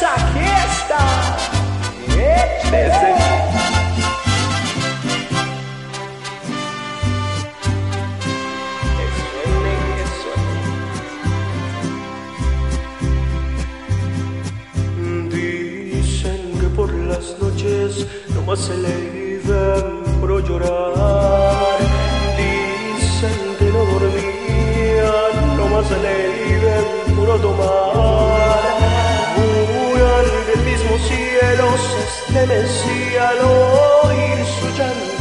esa Dicen que por las noches no más se le vive por llorar. Se estremecía al oír su llanto,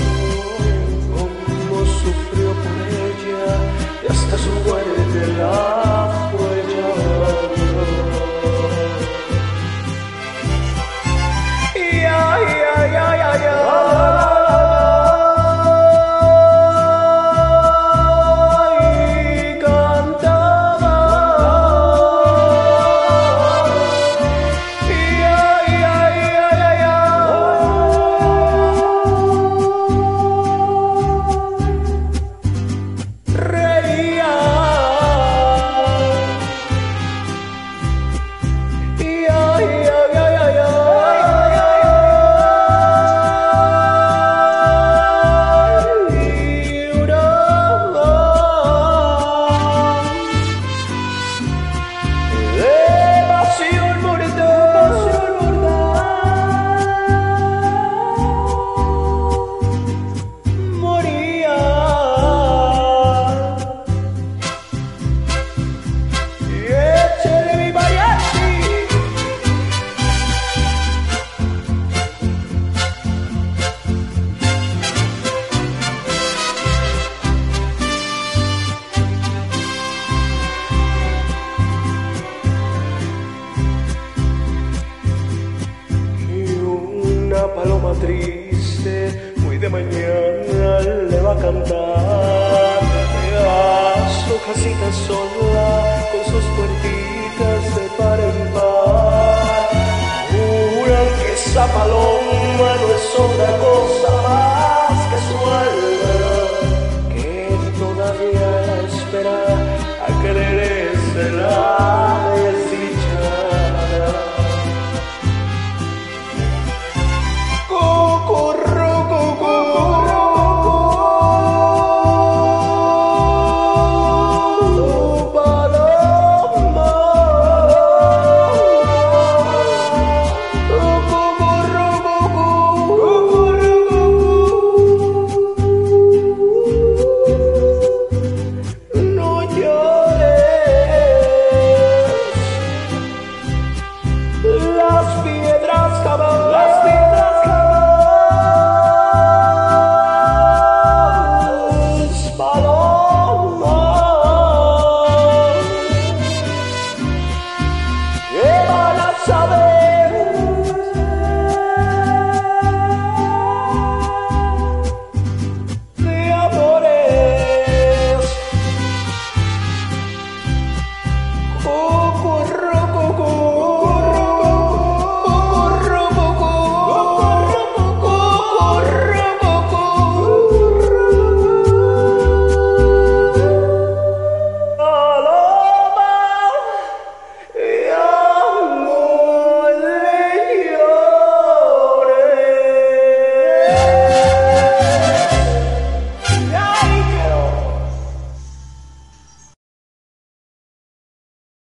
triste, muy de mañana le va a cantar. A su casita sola, con sus puertitas de par en par. Juran que esa paloma no es otra cosa más que su alma, que todavía espera a quererse